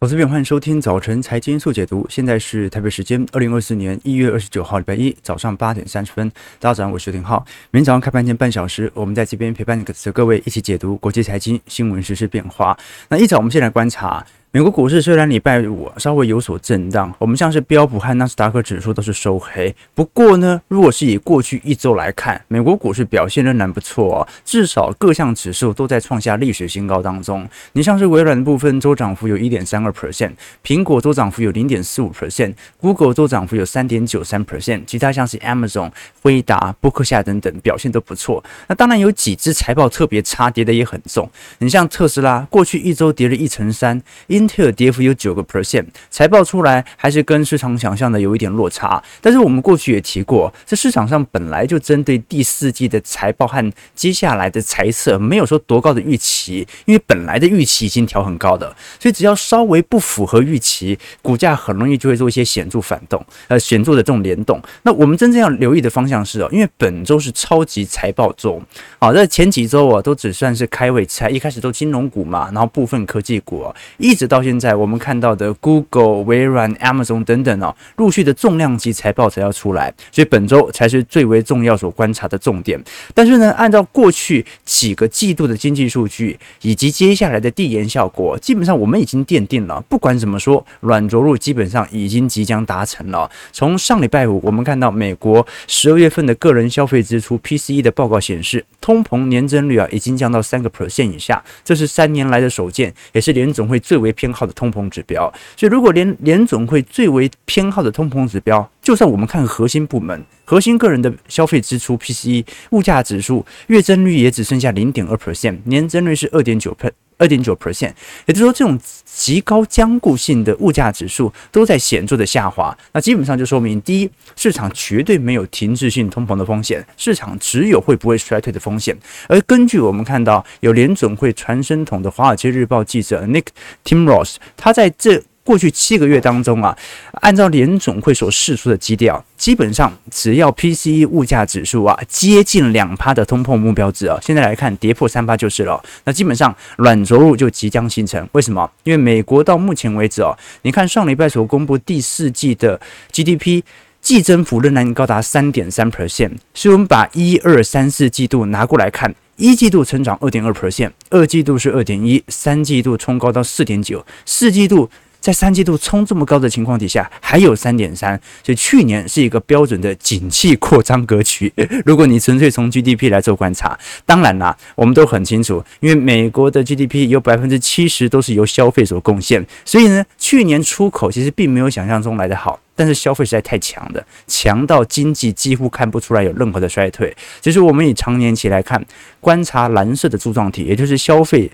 投资朋友，欢迎收听早晨财经速解读。现在是台北时间二零二四年一月二十九号礼拜一早上八点三十分。大家早上，我是廷浩。明天早上开盘前半小时，我们在这边陪伴着各位一起解读国际财经新闻实、时变化。那一早，我们先来观察。美国股市虽然礼拜五稍微有所震荡，我们像是标普和纳斯达克指数都是收黑。不过呢，如果是以过去一周来看，美国股市表现仍然不错哦，至少各项指数都在创下历史新高当中。你像是微软的部分周涨幅有一点三二 percent，苹果周涨幅有零点四五 percent，Google 周涨幅有三点九三 percent，其他像是 Amazon、辉达、波克夏等等表现都不错。那当然有几只财报特别差，跌的也很重。你像特斯拉，过去一周跌了一成三。英特尔跌幅有九个 percent，财报出来还是跟市场想象的有一点落差。但是我们过去也提过，这市场上本来就针对第四季的财报和接下来的财测没有说多高的预期，因为本来的预期已经调很高的，所以只要稍微不符合预期，股价很容易就会做一些显著反动，呃，显著的这种联动。那我们真正要留意的方向是哦，因为本周是超级财报周，好，在前几周啊都只算是开胃菜，一开始都金融股嘛，然后部分科技股啊，一直。到现在，我们看到的 Google、微软、Amazon 等等哦，陆续的重量级财报才要出来，所以本周才是最为重要所观察的重点。但是呢，按照过去几个季度的经济数据以及接下来的递延效果，基本上我们已经奠定了，不管怎么说，软着陆基本上已经即将达成了。从上礼拜五，我们看到美国十二月份的个人消费支出 PCE 的报告显示，通膨年增率啊已经降到三个 percent 以下，这是三年来的首见，也是联总会最为偏好的通膨指标，所以如果连联总会最为偏好的通膨指标，就算我们看核心部门、核心个人的消费支出 PCE 物价指数月增率也只剩下零点二 percent，年增率是二点九 per 二点九 percent，也就是说，这种极高僵固性的物价指数都在显著的下滑，那基本上就说明，第一，市场绝对没有停滞性通膨的风险，市场只有会不会衰退的风险。而根据我们看到，有联准会传声筒的《华尔街日报》记者 Nick Timros，他在这。过去七个月当中啊，按照联总会所释出的基调，基本上只要 PCE 物价指数啊接近两趴的通膨目标值啊，现在来看跌破三趴就是了。那基本上软着陆就即将形成。为什么？因为美国到目前为止哦，你看上礼拜所公布第四季的 GDP 季增幅仍然高达三点三 percent。所以我们把一二三四季度拿过来看，一季度成长二点二 percent，二季度是二点一，三季度冲高到四点九，四季度。在三季度冲这么高的情况底下，还有三点三，所以去年是一个标准的景气扩张格局。如果你纯粹从 GDP 来做观察，当然啦，我们都很清楚，因为美国的 GDP 有百分之七十都是由消费所贡献，所以呢，去年出口其实并没有想象中来得好，但是消费实在太强了，强到经济几乎看不出来有任何的衰退。其实我们以长年期来看，观察蓝色的柱状体，也就是消费。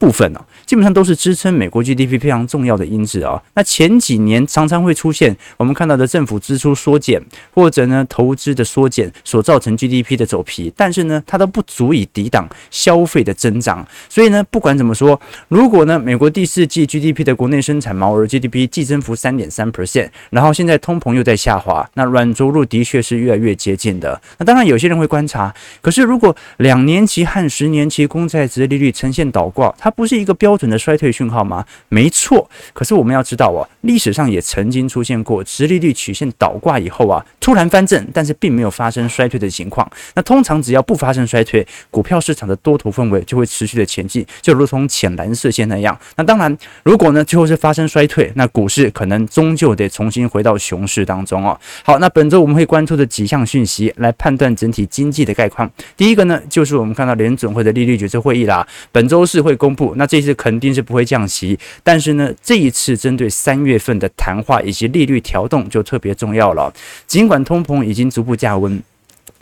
部分呢，基本上都是支撑美国 GDP 非常重要的因子啊。那前几年常常会出现我们看到的政府支出缩减，或者呢投资的缩减所造成 GDP 的走皮，但是呢它都不足以抵挡消费的增长。所以呢不管怎么说，如果呢美国第四季 GDP 的国内生产毛额 GDP 季增幅三点三 percent，然后现在通膨又在下滑，那软着陆的确是越来越接近的。那当然有些人会观察，可是如果两年期和十年期公债值利率呈现倒挂，它不是一个标准的衰退讯号吗？没错，可是我们要知道哦，历史上也曾经出现过殖利率曲线倒挂以后啊，突然翻正，但是并没有发生衰退的情况。那通常只要不发生衰退，股票市场的多头氛围就会持续的前进，就如同浅蓝色线那样。那当然，如果呢最后是发生衰退，那股市可能终究得重新回到熊市当中哦。好，那本周我们会关注的几项讯息来判断整体经济的概况。第一个呢，就是我们看到联准会的利率决策会议啦，本周四会公。那这次肯定是不会降息，但是呢，这一次针对三月份的谈话以及利率调动就特别重要了。尽管通膨已经逐步降温，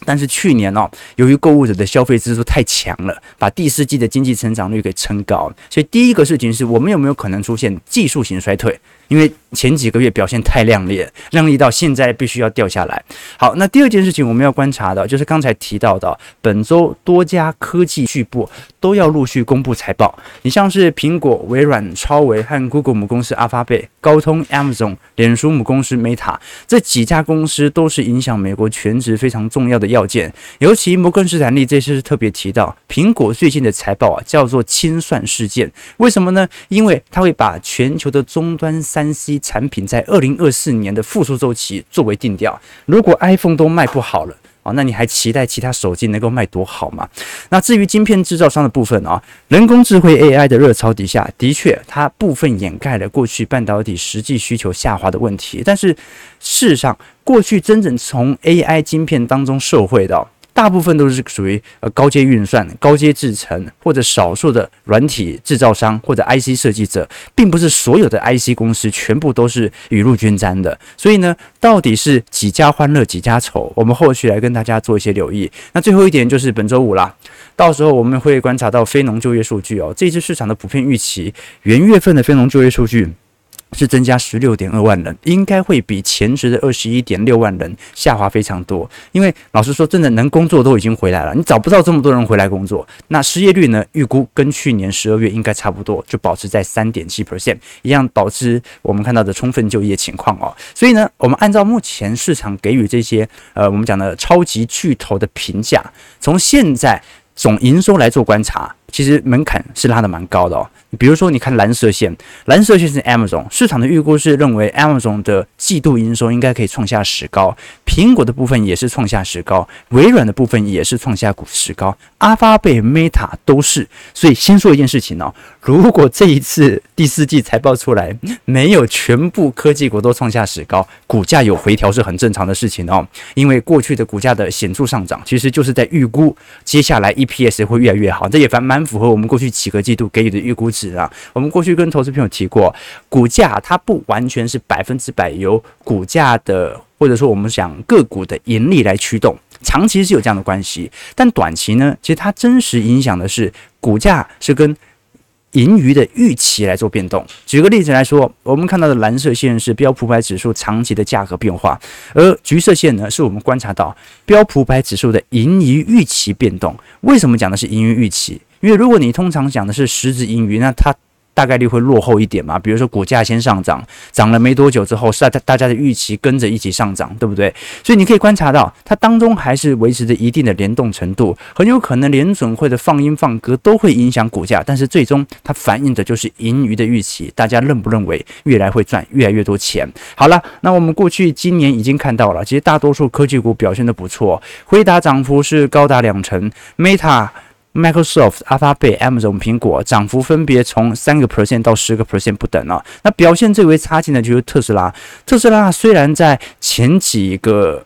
但是去年呢，由于购物者的消费支出太强了，把第四季的经济成长率给撑高。所以第一个事情是我们有没有可能出现技术型衰退？因为前几个月表现太亮丽，亮丽到现在必须要掉下来。好，那第二件事情我们要观察的，就是刚才提到的，本周多家科技巨擘都要陆续公布财报。你像是苹果、微软、超微和 Google 母公司阿发贝、高通、Amazon、脸书母公司 Meta 这几家公司都是影响美国全值非常重要的要件。尤其摩根士丹利这次是特别提到，苹果最近的财报啊叫做清算事件。为什么呢？因为它会把全球的终端三 C 产品在二零二四年的复苏周期作为定调。如果 iPhone 都卖不好了啊，那你还期待其他手机能够卖多好吗？那至于晶片制造商的部分啊，人工智慧 AI 的热潮底下，的确它部分掩盖了过去半导体实际需求下滑的问题。但是事实上，过去真正从 AI 晶片当中受惠的。大部分都是属于呃高阶运算、高阶制程或者少数的软体制造商或者 IC 设计者，并不是所有的 IC 公司全部都是雨露均沾的。所以呢，到底是几家欢乐几家愁？我们后续来跟大家做一些留意。那最后一点就是本周五啦，到时候我们会观察到非农就业数据哦，这次市场的普遍预期，元月份的非农就业数据。是增加十六点二万人，应该会比前值的二十一点六万人下滑非常多。因为老实说，真的能工作都已经回来了，你找不到这么多人回来工作。那失业率呢？预估跟去年十二月应该差不多，就保持在三点七 percent，一样保持我们看到的充分就业情况哦。所以呢，我们按照目前市场给予这些呃我们讲的超级巨头的评价，从现在总营收来做观察。其实门槛是拉的蛮高的哦。比如说，你看蓝色线，蓝色线是 Amazon，市场的预估是认为 Amazon 的季度营收应该可以创下史高，苹果的部分也是创下史高，微软的部分也是创下股史高，阿发贝、Meta 都是。所以先说一件事情哦，如果这一次第四季财报出来没有全部科技股都创下史高，股价有回调是很正常的事情哦。因为过去的股价的显著上涨，其实就是在预估接下来 EPS 会越来越好，这也蛮蛮。很符合我们过去几个季度给予的预估值啊。我们过去跟投资朋友提过，股价它不完全是百分之百由股价的，或者说我们想个股的盈利来驱动，长期是有这样的关系，但短期呢，其实它真实影响的是股价是跟。盈余的预期来做变动。举个例子来说，我们看到的蓝色线是标普百指数长期的价格变化，而橘色线呢，是我们观察到标普百指数的盈余预期变动。为什么讲的是盈余预期？因为如果你通常讲的是实质盈余，那它大概率会落后一点嘛，比如说股价先上涨，涨了没多久之后，是大家的预期跟着一起上涨，对不对？所以你可以观察到，它当中还是维持着一定的联动程度，很有可能联准会的放鹰放鸽都会影响股价，但是最终它反映的就是盈余的预期，大家认不认为越来会赚越来越多钱？好了，那我们过去今年已经看到了，其实大多数科技股表现得不错，辉达涨幅是高达两成，Meta。Microsoft、阿发贝、Amazon、苹果涨幅分别从三个 percent 到十个 percent 不等啊。那表现最为差劲的就是特斯拉。特斯拉虽然在前几个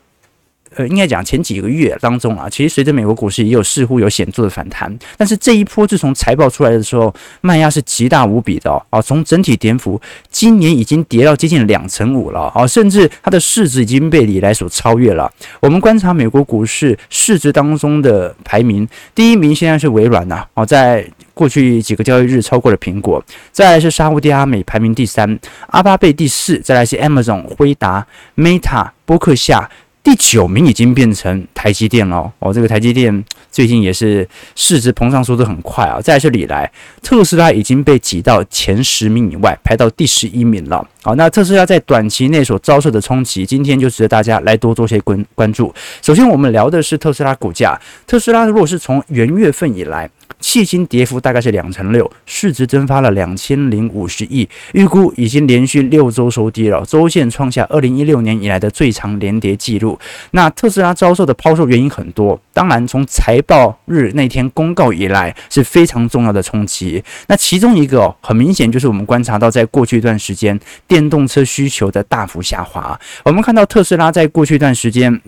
呃，应该讲前几个月当中啊，其实随着美国股市也有似乎有显著的反弹，但是这一波自从财报出来的时候，卖压是极大无比的哦。啊，从整体跌幅，今年已经跌到接近两成五了啊，甚至它的市值已经被礼来所超越了。我们观察美国股市市值当中的排名，第一名现在是微软呐，哦，在过去几个交易日超过了苹果，再来是沙乌地阿美排名第三，阿巴贝第四，再来是 Amazon、辉达、Meta、波克夏。第九名已经变成台积电了哦，这个台积电最近也是市值膨胀速度很快啊。再来是礼来，特斯拉已经被挤到前十名以外，排到第十一名了。好，那特斯拉在短期内所遭受的冲击，今天就值得大家来多做些关关注。首先，我们聊的是特斯拉股价。特斯拉如果是从元月份以来，迄今跌幅大概是两成六，市值蒸发了两千零五十亿，预估已经连续六周收低了，周线创下二零一六年以来的最长连跌记录。那特斯拉遭受的抛售原因很多，当然从财报日那天公告以来是非常重要的冲击。那其中一个，很明显就是我们观察到，在过去一段时间电动车需求的大幅下滑。我们看到特斯拉在过去一段时间。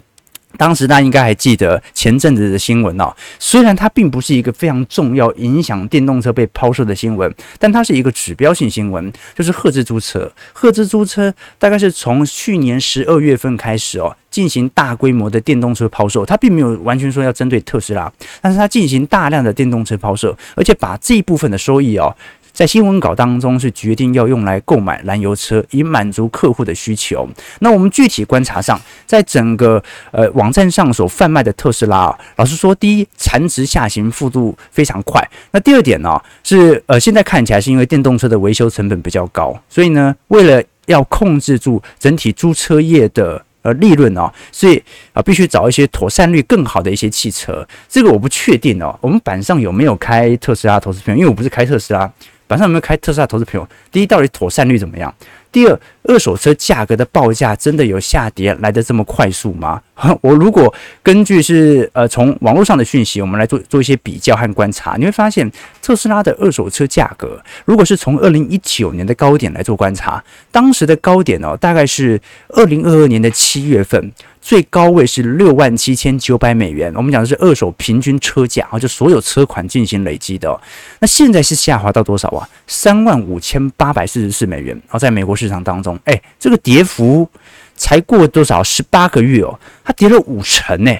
当时大家应该还记得前阵子的新闻哦，虽然它并不是一个非常重要、影响电动车被抛售的新闻，但它是一个指标性新闻，就是赫兹租车。赫兹租车大概是从去年十二月份开始哦，进行大规模的电动车抛售，它并没有完全说要针对特斯拉，但是它进行大量的电动车抛售，而且把这一部分的收益哦。在新闻稿当中是决定要用来购买燃油车，以满足客户的需求。那我们具体观察上，在整个呃网站上所贩卖的特斯拉啊，老实说，第一残值下行幅度非常快。那第二点呢，是呃现在看起来是因为电动车的维修成本比较高，所以呢，为了要控制住整体租车业的呃利润哦，所以啊必须找一些妥善率更好的一些汽车。这个我不确定哦，我们板上有没有开特斯拉投资朋友？因为我不是开特斯拉，晚上有没有开特斯拉投资朋友？第一，到底妥善率怎么样？第二，二手车价格的报价真的有下跌来得这么快速吗？我如果根据是呃从网络上的讯息，我们来做做一些比较和观察，你会发现特斯拉的二手车价格，如果是从二零一九年的高点来做观察，当时的高点哦，大概是二零二二年的七月份。最高位是六万七千九百美元，我们讲的是二手平均车价啊，就所有车款进行累积的。那现在是下滑到多少啊？三万五千八百四十四美元哦，在美国市场当中，哎，这个跌幅才过多少？十八个月哦，它跌了五成呢。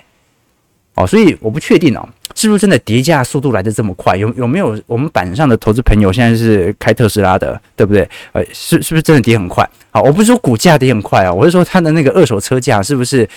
哦，所以我不确定哦。是不是真的跌价速度来得这么快？有有没有我们板上的投资朋友现在是开特斯拉的，对不对？呃，是是不是真的跌很快？好，我不是说股价跌很快啊，我是说它的那个二手车价是不是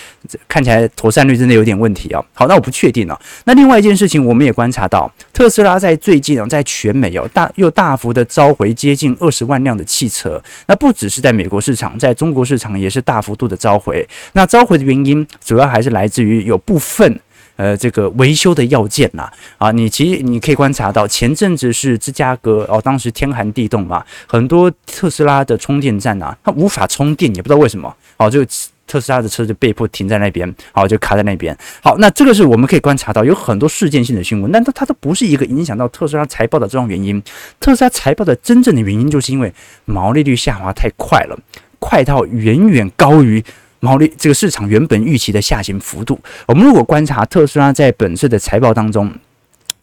看起来妥善率真的有点问题啊？好，那我不确定啊。那另外一件事情，我们也观察到，特斯拉在最近啊，在全美有大又大幅的召回接近二十万辆的汽车。那不只是在美国市场，在中国市场也是大幅度的召回。那召回的原因主要还是来自于有部分。呃，这个维修的要件呐，啊，你其实你可以观察到，前阵子是芝加哥哦，当时天寒地冻嘛，很多特斯拉的充电站呐，它无法充电，也不知道为什么，哦，就特斯拉的车就被迫停在那边，好，就卡在那边。好，那这个是我们可以观察到有很多事件性的新闻，但它它都不是一个影响到特斯拉财报的这种原因。特斯拉财报的真正的原因，就是因为毛利率下滑太快了，快到远远高于。毛利这个市场原本预期的下行幅度，我们如果观察特斯拉在本次的财报当中，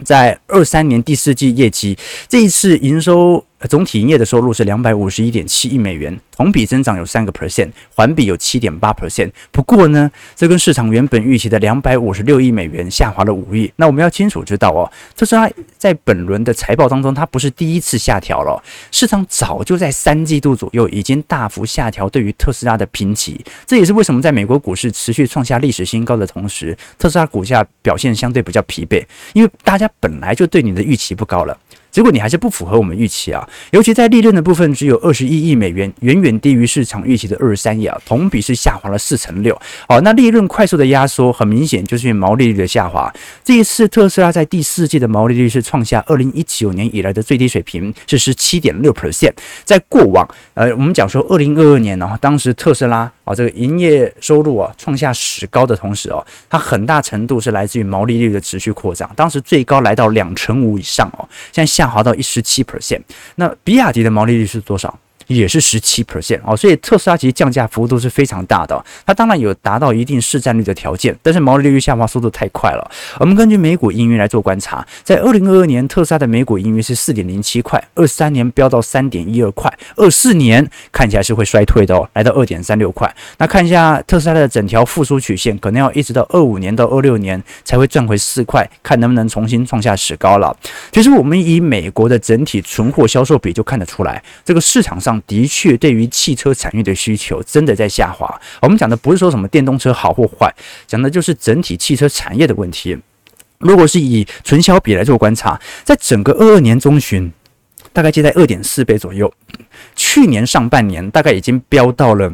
在二三年第四季业绩，这一次营收。总体营业的收入是两百五十一点七亿美元，同比增长有三个 percent，环比有七点八 percent。不过呢，这跟市场原本预期的两百五十六亿美元下滑了五亿。那我们要清楚知道哦，特斯拉在本轮的财报当中，它不是第一次下调了，市场早就在三季度左右已经大幅下调对于特斯拉的评级。这也是为什么在美国股市持续创下历史新高的同时，特斯拉股价表现相对比较疲惫，因为大家本来就对你的预期不高了。结果你还是不符合我们预期啊，尤其在利润的部分只有二十一亿美元，远远低于市场预期的二十三亿啊，同比是下滑了四成六。好，那利润快速的压缩，很明显就是因为毛利率的下滑。这一次特斯拉在第四季的毛利率是创下二零一九年以来的最低水平，是十七点六 percent。在过往，呃，我们讲说二零二二年呢，当时特斯拉啊这个营业收入啊创下史高的同时哦，它很大程度是来自于毛利率的持续扩张，当时最高来到两成五以上哦，现在下。滑到一十七 percent，那比亚迪的毛利率是多少？也是十七 percent 哦，所以特斯拉其实降价幅度是非常大的。它当然有达到一定市占率的条件，但是毛利率下滑速度太快了。我们根据每股盈余来做观察，在二零二二年特斯拉的每股盈余是四点零七块，二三年飙到三点一二块，二四年看起来是会衰退的哦，来到二点三六块。那看一下特斯拉的整条复苏曲线，可能要一直到二五年到二六年才会赚回四块，看能不能重新创下史高了。其实我们以美国的整体存货销售比就看得出来，这个市场上。的确，对于汽车产业的需求真的在下滑。我们讲的不是说什么电动车好或坏，讲的就是整体汽车产业的问题。如果是以存销比来做观察，在整个二二年中旬，大概接在二点四倍左右。去年上半年大概已经飙到了。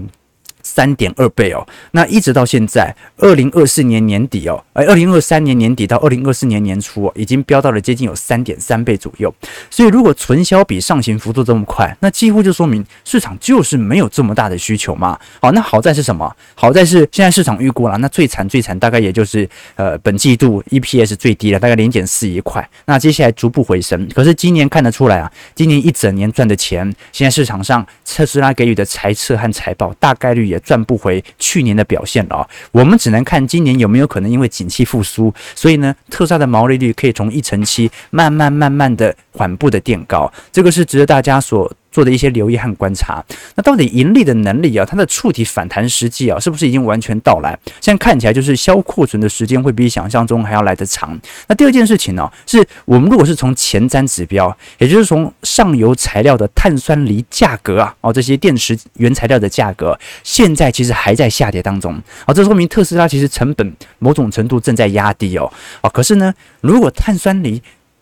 三点二倍哦，那一直到现在，二零二四年年底哦，而二零二三年年底到二零二四年年初哦，已经飙到了接近有三点三倍左右。所以，如果存销比上行幅度这么快，那几乎就说明市场就是没有这么大的需求嘛。好，那好在是什么？好在是现在市场预估了，那最惨最惨大概也就是呃本季度 EPS 最低了，大概零点四一块。那接下来逐步回升，可是今年看得出来啊，今年一整年赚的钱，现在市场上特斯拉给予的财测和财报大概率也赚不回去年的表现了啊！我们只能看今年有没有可能因为景气复苏，所以呢，特斯拉的毛利率可以从一成七慢慢慢慢的缓步的垫高，这个是值得大家所做的一些留意和观察。那到底盈利的能力啊，它的触底反弹时机啊，是不是已经完全到来？现在看起来就是消库存的时间会比想象中还要来得长。那第二件事情呢、是我们如果是从前瞻指标，也就是从上游材料的碳酸锂价格啊，哦，这些电池原材料的价格，现在其实还在下跌当中。啊，这说明特斯拉其实成本某种程度正在压低哦。啊，可是呢，如果碳酸锂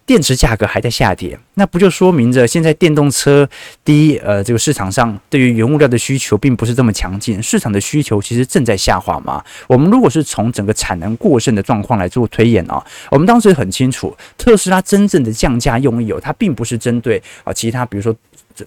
电池价格还在下跌，那不就说明着现在电动车第一，呃，这个市场上对于原物料的需求并不是这么强劲，市场的需求其实正在下滑嘛？我们如果是从整个产能过剩的状况来做推演啊，我们当时很清楚，特斯拉真正的降价用意哦，它并不是针对啊其他，比如说。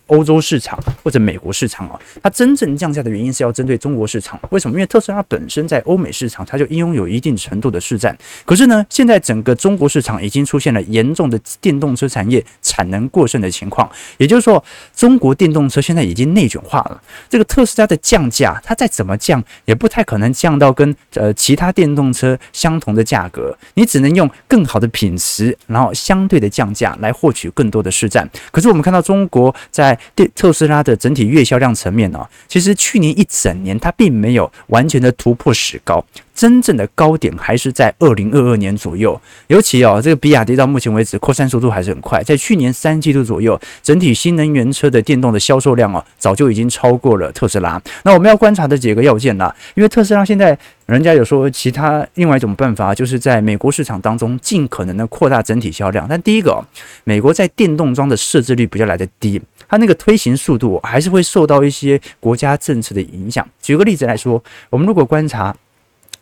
欧洲市场或者美国市场啊，它真正降价的原因是要针对中国市场。为什么？因为特斯拉本身在欧美市场，它就拥有一定程度的市占。可是呢，现在整个中国市场已经出现了严重的电动车产业产能过剩的情况。也就是说，中国电动车现在已经内卷化了。这个特斯拉的降价，它再怎么降，也不太可能降到跟呃其他电动车相同的价格。你只能用更好的品质，然后相对的降价来获取更多的市占。可是我们看到中国在在电特斯拉的整体月销量层面呢、其实去年一整年它并没有完全的突破史高。真正的高点还是在二零二二年左右，尤其哦，这个比亚迪到目前为止扩散速度还是很快，在去年三季度左右，整体新能源车的电动的销售量哦，早就已经超过了特斯拉。那我们要观察的几个要件呢，因为特斯拉现在人家有说其他另外一种办法，就是在美国市场当中尽可能的扩大整体销量。但第一个，美国在电动桩的设置率比较来得低，它那个推行速度还是会受到一些国家政策的影响。举个例子来说，我们如果观察。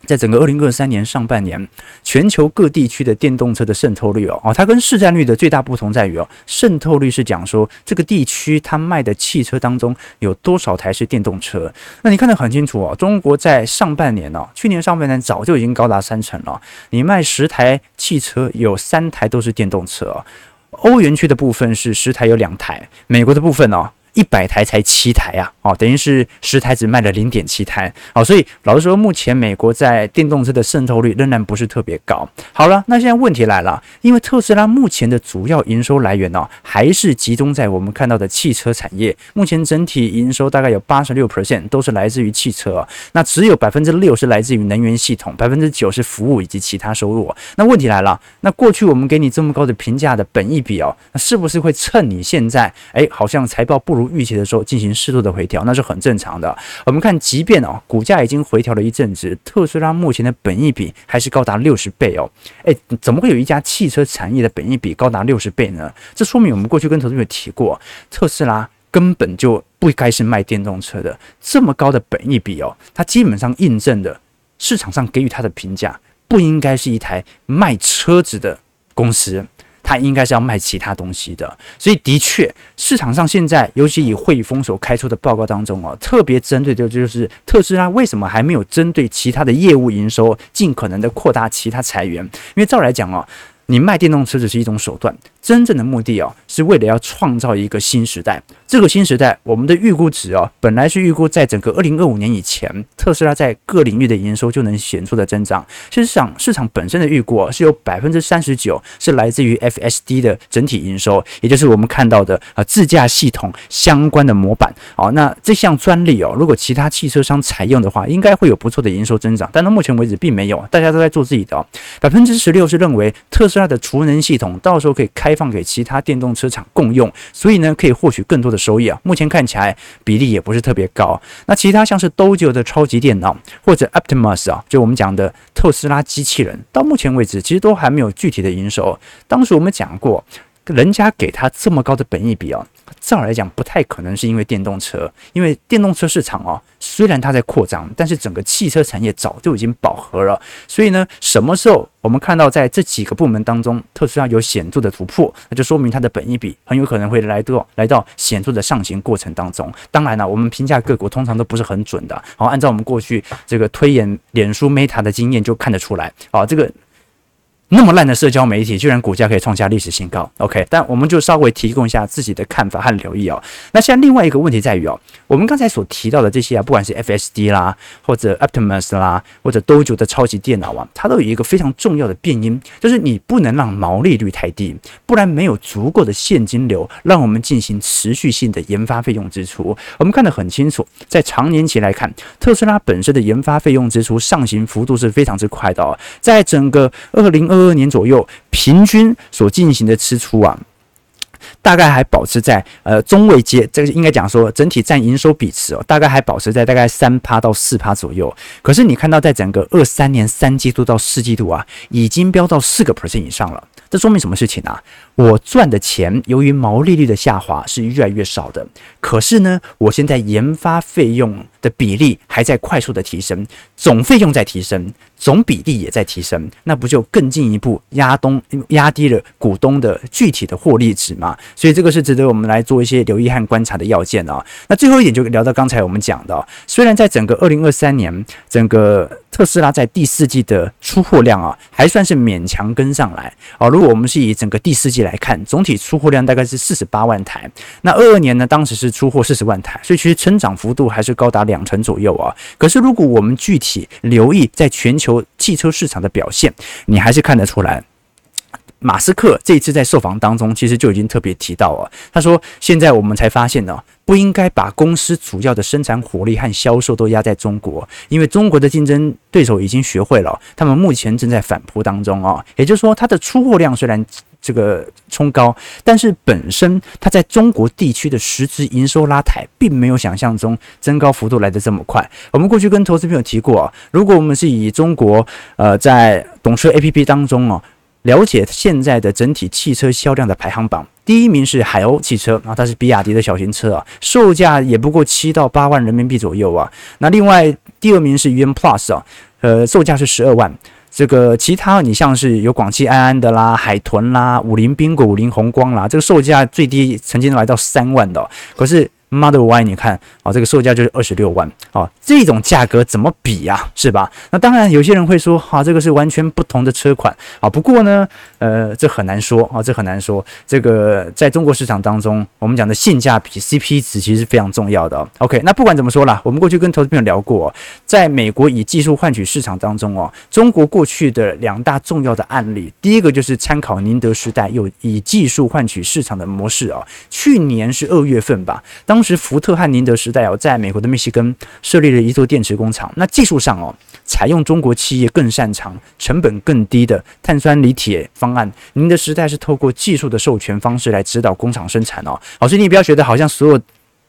在整个二零二三年上半年，全球各地区的电动车的渗透率哦，哦，它跟市占率的最大不同在于哦，渗透率是讲说这个地区它卖的汽车当中有多少台是电动车。那你看得很清楚哦，中国在上半年哦，去年上半年早就已经高达三成了，你卖十台汽车有三台都是电动车哦。欧元区的部分是十台有两台，美国的部分哦。一百台才七台啊，哦，等于是十台只卖了零点七台，哦，所以老实说，目前美国在电动车的渗透率仍然不是特别高。好了，那现在问题来了，因为特斯拉目前的主要营收来源呢，还是集中在我们看到的汽车产业，目前整体营收大概有八十六 percent 都是来自于汽车，那只有百分之六是来自于能源系统，百分之九是服务以及其他收入。那问题来了，那过去我们给你这么高的评价的本益比哦，那是不是会趁你现在哎，好像财报不？如预期的时候进行适度的回调，那是很正常的。我们看，即便哦，股价已经回调了一阵子，特斯拉目前的本益比还是高达六十倍哦。诶，怎么会有一家汽车产业的本益比高达六十倍呢？这说明我们过去跟投资者提过，特斯拉根本就不该是卖电动车的。这么高的本益比哦，它基本上印证了市场上给予它的评价，不应该是一台卖车子的公司。它应该是要卖其他东西的，所以的确，市场上现在，尤其以汇丰所开出的报告当中哦，特别针对的就是特斯拉为什么还没有针对其他的业务营收，尽可能的扩大其他裁员，因为照来讲哦。你卖电动车只是一种手段，真正的目的哦，是为了要创造一个新时代。这个新时代，我们的预估值哦，本来是预估在整个二零二五年以前，特斯拉在各领域的营收就能显著的增长。事实上，市场本身的预估是有百分之三十九是来自于 FSD 的整体营收，也就是我们看到的啊自驾系统相关的模板。哦，那这项专利哦，如果其他汽车商采用的话，应该会有不错的营收增长。但到目前为止，并没有，大家都在做自己的。百分之十六是认为特斯拉。的储能系统到时候可以开开放给其他电动车厂共用，所以呢，可以获取更多的收益啊。目前看起来比例也不是特别高。那其他像是 Dojo 的超级电脑或者 Optimus 啊，就我们讲的特斯拉机器人，到目前为止其实都还没有具体的营收。当时我们讲过，人家给他这么高的本益比啊。照来讲，不太可能是因为电动车，因为电动车市场哦，虽然它在扩张，但是整个汽车产业早就已经饱和了。所以呢，什么时候我们看到在这几个部门当中，特斯拉有显著的突破，那就说明它的本益比很有可能会来到来到显著的上行过程当中。当然了，我们评价个股通常都不是很准的。好，按照我们过去这个推演脸书 Meta 的经验就看得出来。啊，这个。那么烂的社交媒体，居然股价可以创下历史新高，OK？但我们就稍微提供一下自己的看法和留意哦。那现在另外一个问题在于哦，我们刚才所提到的这些啊，不管是 FSD 啦，或者 Optimus 啦，或者 Dojo 的超级电脑啊，它都有一个非常重要的变因，就是你不能让毛利率太低，不然没有足够的现金流，让我们进行持续性的研发费用支出。我们看得很清楚，在长年期来看，特斯拉本身的研发费用支出上行幅度是非常之快的哦，在整个二零二二年左右，平均所进行的支出啊，大概还保持在呃中位阶，这个应该讲说整体占营收比值哦，大概还保持在大概三趴到四趴左右。可是你看到在整个二三年三季度到四季度啊，已经飙到四个 percent 以上了。这说明什么事情啊？我赚的钱由于毛利率的下滑是越来越少的，可是呢，我现在研发费用的比例还在快速的提升，总费用在提升，总比例也在提升，那不就更进一步压东压低了股东的具体的获利值吗？所以这个是值得我们来做一些留意和观察的要件啊。那最后一点就聊到刚才我们讲的，虽然在整个二零二三年，整个特斯拉在第四季的出货量啊，还算是勉强跟上来啊。如果我们是以整个第四季来看，总体出货量大概是四十八万台。那二二年呢，当时是出货四十万台，所以其实成长幅度还是高达两成左右啊。可是如果我们具体留意在全球汽车市场的表现，你还是看得出来。马斯克这一次在受访当中，其实就已经特别提到啊，他说：“现在我们才发现呢，不应该把公司主要的生产火力和销售都压在中国，因为中国的竞争对手已经学会了，他们目前正在反扑当中啊。也就是说，它的出货量虽然这个冲高，但是本身它在中国地区的实质营收拉抬，并没有想象中增高幅度来得这么快。我们过去跟投资朋友提过啊，如果我们是以中国呃在懂车 APP 当中哦。”了解现在的整体汽车销量的排行榜，第一名是海鸥汽车，啊，它是比亚迪的小型车啊，售价也不过七到八万人民币左右啊。那另外第二名是 UM Plus 啊，呃，售价是十二万。这个其他你像是有广汽安安的啦、海豚啦、五菱宾果、五菱宏光啦，这个售价最低曾经来到三万的，可是。Model Y，你看啊，这个售价就是二十六万啊，这种价格怎么比呀？是吧？那当然，有些人会说，哈，这个是完全不同的车款啊。不过呢，呃，这很难说啊，这很难说。这个在中国市场当中，我们讲的性价比 CP 值其实是非常重要的。OK，那不管怎么说啦，我们过去跟投资朋友聊过，在美国以技术换取市场当中哦，中国过去的两大重要的案例，第一个就是参考宁德时代有以技术换取市场的模式啊。去年是二月份吧，当当时福特和宁德时代哦，在美国的密西根设立了一座电池工厂。那技术上哦，采用中国企业更擅长、成本更低的碳酸锂铁方案。宁德时代是透过技术的授权方式来指导工厂生产哦。好，所以你不要觉得好像所有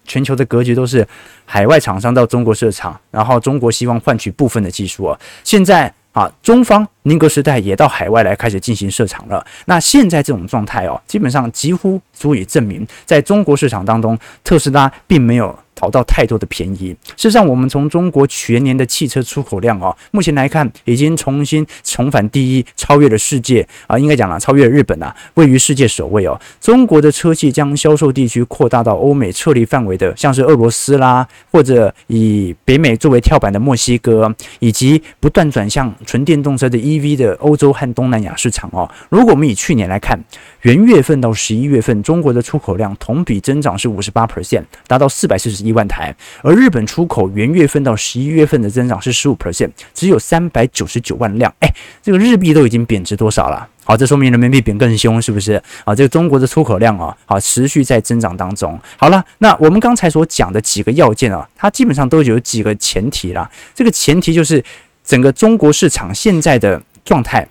全球的格局都是海外厂商到中国设厂，然后中国希望换取部分的技术哦。现在。啊，中方宁格时代也到海外来开始进行设厂了。那现在这种状态哦，基本上几乎足以证明，在中国市场当中，特斯拉并没有。讨到太多的便宜。事实上，我们从中国全年的汽车出口量啊，目前来看，已经重新重返第一，超越了世界啊，应该讲了，超越了日本啊，位于世界首位哦。中国的车企将销售地区扩大到欧美撤离范围的，像是俄罗斯啦，或者以北美作为跳板的墨西哥，以及不断转向纯电动车的 EV 的欧洲和东南亚市场哦。如果我们以去年来看，元月份到十一月份，中国的出口量同比增长是五十八 percent，达到四百四十一万台；而日本出口元月份到十一月份的增长是十五 percent，只有三百九十九万辆。哎，这个日币都已经贬值多少了？好，这说明人民币贬更凶，是不是？啊，这个中国的出口量啊，好，持续在增长当中。好了，那我们刚才所讲的几个要件啊，它基本上都有几个前提啦。这个前提就是整个中国市场现在的状态，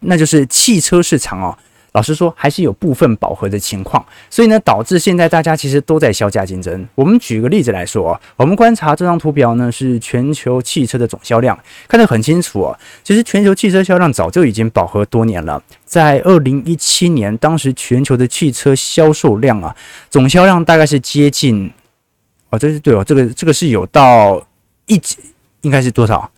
那就是汽车市场哦。老实说，还是有部分饱和的情况，所以呢，导致现在大家其实都在削价竞争。我们举个例子来说啊，我们观察这张图表呢，是全球汽车的总销量，看得很清楚哦。其实全球汽车销量早就已经饱和多年了，在二零一七年，当时全球的汽车销售量啊，总销量大概是接近，哦，这是对哦，这个这个是有到一，应该是多少？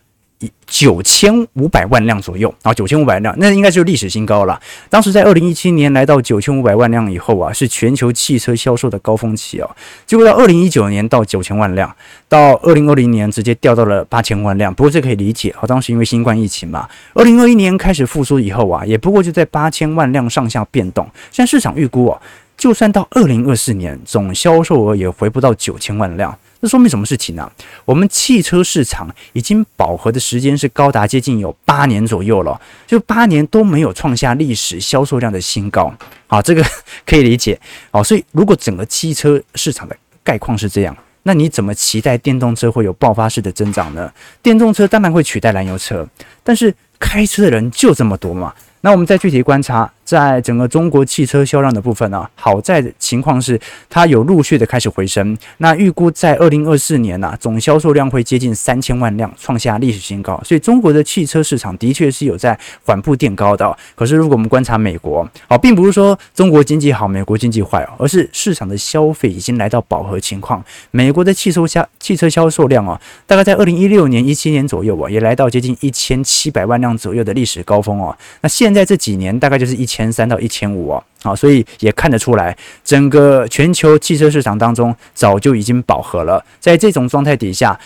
九千五百万辆左右啊，九千五百辆，那应该就是历史新高了。当时在二零一七年来到九千五百万辆以后啊，是全球汽车销售的高峰期哦。结果到二零一九年到九千万辆，到二零二零年直接掉到了八千万辆。不过这可以理解啊，当时因为新冠疫情嘛。二零二一年开始复苏以后啊，也不过就在八千万辆上下变动。现在市场预估哦，就算到二零二四年，总销售额也回不到九千万辆。这说明什么事情呢？我们汽车市场已经饱和的时间是高达接近有八年左右了，就八年都没有创下历史销售量的新高。好，这个 可以理解。好，所以如果整个汽车市场的概况是这样，那你怎么期待电动车会有爆发式的增长呢？电动车当然会取代燃油车，但是开车的人就这么多嘛？那我们再具体观察，在整个中国汽车销量的部分呢、啊，好在情况是它有陆续的开始回升。那预估在二零二四年呢、总销售量会接近三千万辆，创下历史新高。所以中国的汽车市场的确是有在缓步垫高的。可是如果我们观察美国，哦，并不是说中国经济好，美国经济坏哦，而是市场的消费已经来到饱和情况。美国的汽车销汽车销售量啊，大概在二零一六年、一七年左右啊，也来到接近一千七百万辆左右的历史高峰哦。那现在这几年大概就是一千三到一千五哦，好，所以也看得出来，整个全球汽车市场当中早就已经饱和了。在这种状态底下，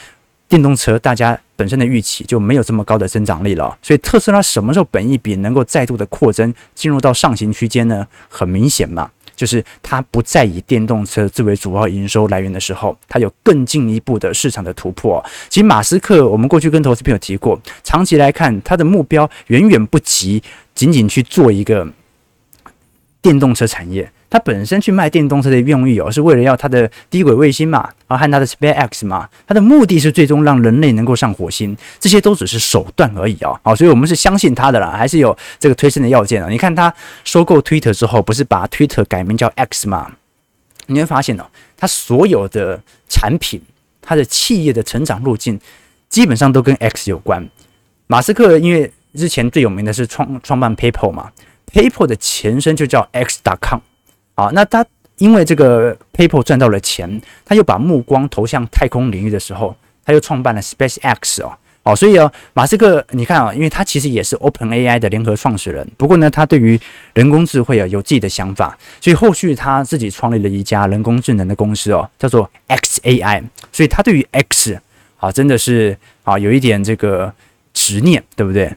电动车大家本身的预期就没有这么高的增长力了。所以特斯拉什么时候本一比能够再度的扩增，进入到上行区间呢？很明显嘛。就是它不再以电动车作为主要营收来源的时候，它有更进一步的市场的突破。其实马斯克，我们过去跟投资朋友提过，长期来看，他的目标远远不及仅仅去做一个电动车产业。他本身去卖电动车的用意哦，是为了要他的低轨卫星嘛，啊，和他的 SpaceX 嘛，他的目的是最终让人类能够上火星，这些都只是手段而已啊，好，所以我们是相信他的啦，还是有这个推升的要件啊。你看他收购 Twitter 之后，不是把 Twitter 改名叫 X 嘛？你会发现哦，他所有的产品，他的企业的成长路径，基本上都跟 X 有关。马斯克因为之前最有名的是创创办 PayPal 嘛，PayPal 的前身就叫 X.com。好，那他因为这个 PayPal 赚到了钱，他又把目光投向太空领域的时候，他又创办了 SpaceX 哦，好，所以哦，马斯克，你看啊，因为他其实也是 OpenAI 的联合创始人，不过呢，他对于人工智慧啊有自己的想法，所以后续他自己创立了一家人工智能的公司哦，叫做 xAI，所以他对于 X 啊真的是啊有一点这个执念，对不对？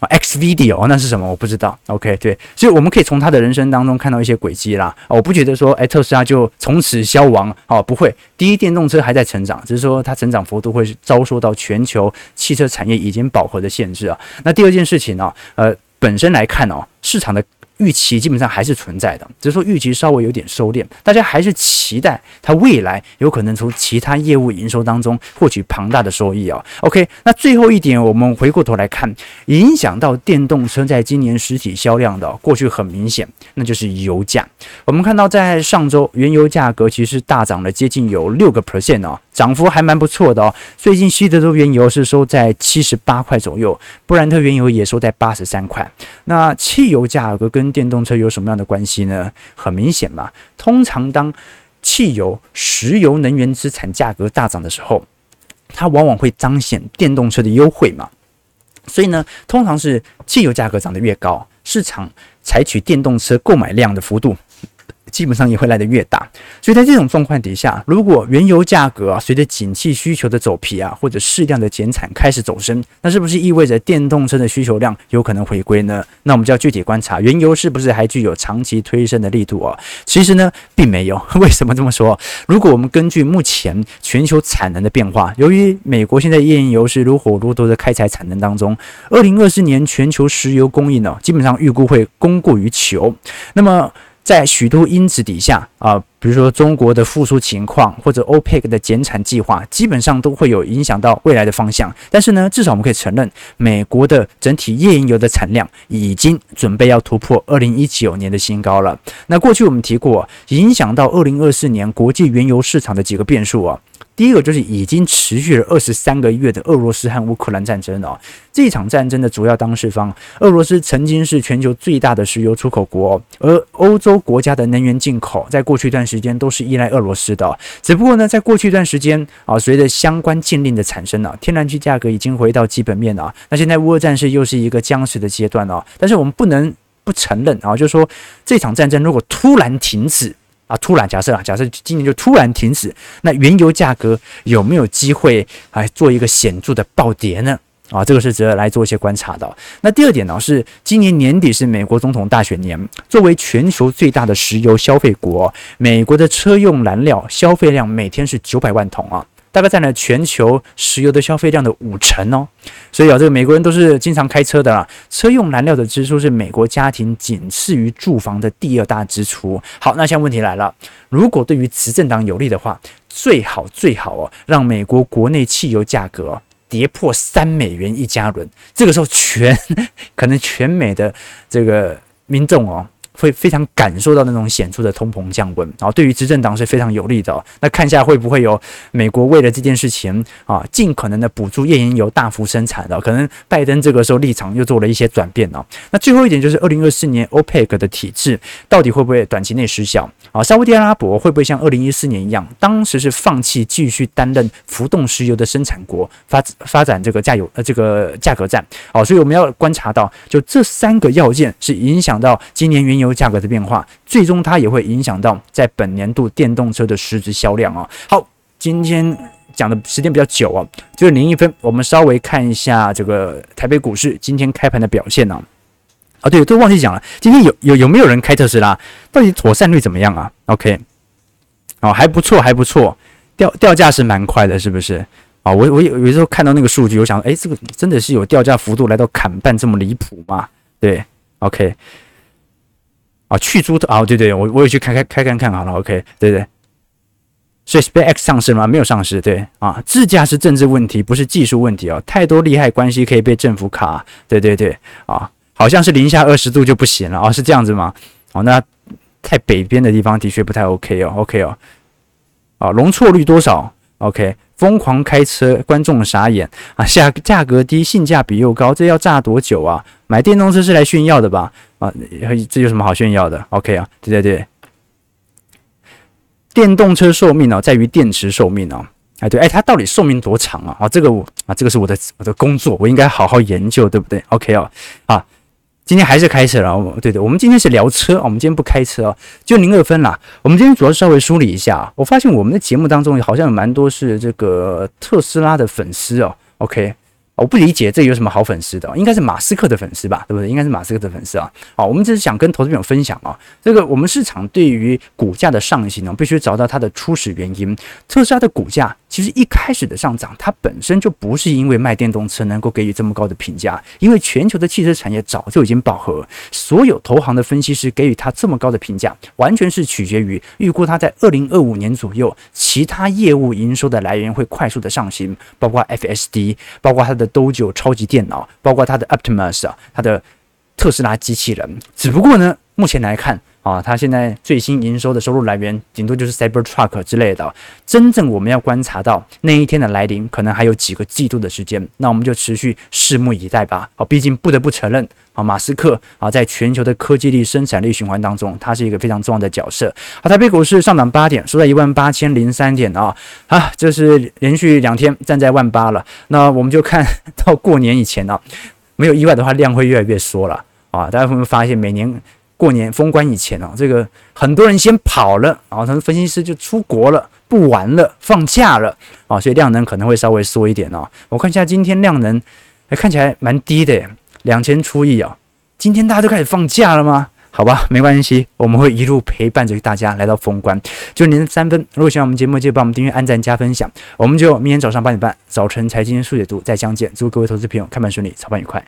啊，X Video 那是什么？我不知道。OK，对，所以我们可以从他的人生当中看到一些轨迹啦。我不觉得说，哎，特斯拉就从此消亡。哦，不会，第一电动车还在成长，只是说它成长幅度会遭受到全球汽车产业已经饱和的限制啊。那第二件事情呢，呃，本身来看哦，市场的。预期基本上还是存在的，只是说预期稍微有点收敛，大家还是期待它未来有可能从其他业务营收当中获取庞大的收益啊。OK，那最后一点，我们回过头来看，影响到电动车在今年实体销量的，过去很明显，那就是油价。我们看到在上周，原油价格其实大涨了接近有六个 percent 哦。涨幅还蛮不错的哦。最近西德州原油是收在七十八块左右，布兰特原油也收在八十三块。那汽油价格跟电动车有什么样的关系呢？很明显嘛，通常当汽油、石油能源资产价格大涨的时候，它往往会彰显电动车的优惠嘛。所以呢，通常是汽油价格涨得越高，市场采取电动车购买量的幅度。基本上也会来得越大，所以在这种状况底下，如果原油价格啊随着景气需求的走皮啊，或者适量的减产开始走升，那是不是意味着电动车的需求量有可能回归呢？那我们就要具体观察原油是不是还具有长期推升的力度啊？其实呢，并没有。为什么这么说？如果我们根据目前全球产能的变化，由于美国现在页岩油是如火如荼的开采产能当中，二零二四年全球石油供应呢，基本上预估会供过于求。那么在许多因子底下啊，比如说中国的复苏情况，或者 OPEC 的减产计划，基本上都会有影响到未来的方向。但是呢，至少我们可以承认，美国的整体页岩油的产量已经准备要突破二零一九年的新高了。那过去我们提过，影响到二零二四年国际原油市场的几个变数啊。第一个就是已经持续了二十三个月的俄罗斯和乌克兰战争哦。这场战争的主要当事方，俄罗斯曾经是全球最大的石油出口国，而欧洲国家的能源进口在过去一段时间都是依赖俄罗斯的。只不过呢，在过去一段时间啊，随着相关禁令的产生呢，天然气价格已经回到基本面了。那现在乌俄战事又是一个僵持的阶段哦。但是我们不能不承认啊，就是说这场战争如果突然停止。啊，突然假设啊，假设今年就突然停止，那原油价格有没有机会来做一个显著的暴跌呢？啊，这个是值得来做一些观察的。那第二点呢，是今年年底是美国总统大选年，作为全球最大的石油消费国，美国的车用燃料消费量每天是九百万桶啊。大概占了全球石油的消费量的五成哦，所以啊，这个美国人都是经常开车的啦。车用燃料的支出是美国家庭仅次于住房的第二大支出。好，那现在问题来了，如果对于执政党有利的话，最好最好哦，让美国国内汽油价格跌破三美元一加仑，这个时候全 可能全美的这个民众哦。会非常感受到那种显著的通膨降温，然后对于执政党是非常有利的。那看一下会不会有美国为了这件事情啊，尽可能的补助页岩油大幅生产的，可能拜登这个时候立场又做了一些转变哦。那最后一点就是二零二四年 OPEC 的体制到底会不会短期内失效啊？沙乌地阿拉伯会不会像二零一四年一样，当时是放弃继续担任浮动石油的生产国，发发展这个价油呃这个价格战？好，所以我们要观察到，就这三个要件是影响到今年原油价格的变化，最终它也会影响到在本年度电动车的实质销量啊。好，今天讲的时间比较久啊，就是零一分，我们稍微看一下这个台北股市今天开盘的表现呢。啊，对，都忘记讲了，今天有有有没有人开特斯拉？到底妥善率怎么样啊？OK，哦，还不错，还不错，掉掉价是蛮快的，是不是？啊，我我有有时候看到那个数据，我想，哎，这个真的是有掉价幅度来到砍半这么离谱吗？对，OK。啊，去租的啊，对对，我我也去开开开看看好了，OK，对对。所以 SpaceX 上市吗？没有上市，对啊，自驾是政治问题，不是技术问题哦。太多利害关系可以被政府卡，对对对，啊，好像是零下二十度就不行了哦，是这样子吗？哦，那太北边的地方的确不太 OK 哦，OK 哦，啊，容错率多少？OK。疯狂开车，观众傻眼啊！价价格低，性价比又高，这要炸多久啊？买电动车是来炫耀的吧？啊，这有什么好炫耀的？OK 啊，对对对，电动车寿命呢、在于电池寿命啊。哎，对，哎，它到底寿命多长啊？啊，这个我啊，这个是我的我的工作，我应该好好研究，对不对？OK 哦，啊。今天还是开车了，对对，我们今天是聊车，我们今天不开车哦，就零二分啦。我们今天主要稍微梳理一下，我发现我们的节目当中好像有蛮多是这个特斯拉的粉丝哦，OK。我不理解这有什么好粉丝的，应该是马斯克的粉丝吧，对不对？应该是马斯克的粉丝啊。好，我们只是想跟投资朋友分享啊，这个我们市场对于股价的上行呢，必须找到它的初始原因。特斯拉的股价其实一开始的上涨，它本身就不是因为卖电动车能够给予这么高的评价，因为全球的汽车产业早就已经饱和，所有投行的分析师给予它这么高的评价，完全是取决于预估它在二零二五年左右其他业务营收的来源会快速的上行，包括 FSD，包括它的。都有超级电脑，包括它的 Optimus 啊，它的特斯拉机器人。只不过呢，目前来看啊，它现在最新营收的收入来源，顶多就是 Cybertruck 之类的。真正我们要观察到那一天的来临，可能还有几个季度的时间。那我们就持续拭目以待吧。好，毕竟不得不承认。啊，马斯克啊，在全球的科技力、生产力循环当中，他是一个非常重要的角色。好，台北股市上涨八点，收在一万八千零三点啊。啊，这是连续两天站在万八了。那我们就看到过年以前啊，没有意外的话，量会越来越缩了啊。大家会不会发现，每年过年封关以前啊，这个很多人先跑了啊，他们分析师就出国了，不玩了，放假了啊，所以量能可能会稍微缩一点哦。我看一下今天量能，哎，看起来蛮低的。两千出亿啊！今天大家都开始放假了吗？好吧，没关系，我们会一路陪伴着大家来到封关。就您三分，如果喜欢我们节目，记得帮我们订阅、按赞、加分享。我们就明天早上八点半，早晨财经速解读再相见。祝各位投资朋友开盘顺利，操盘愉快。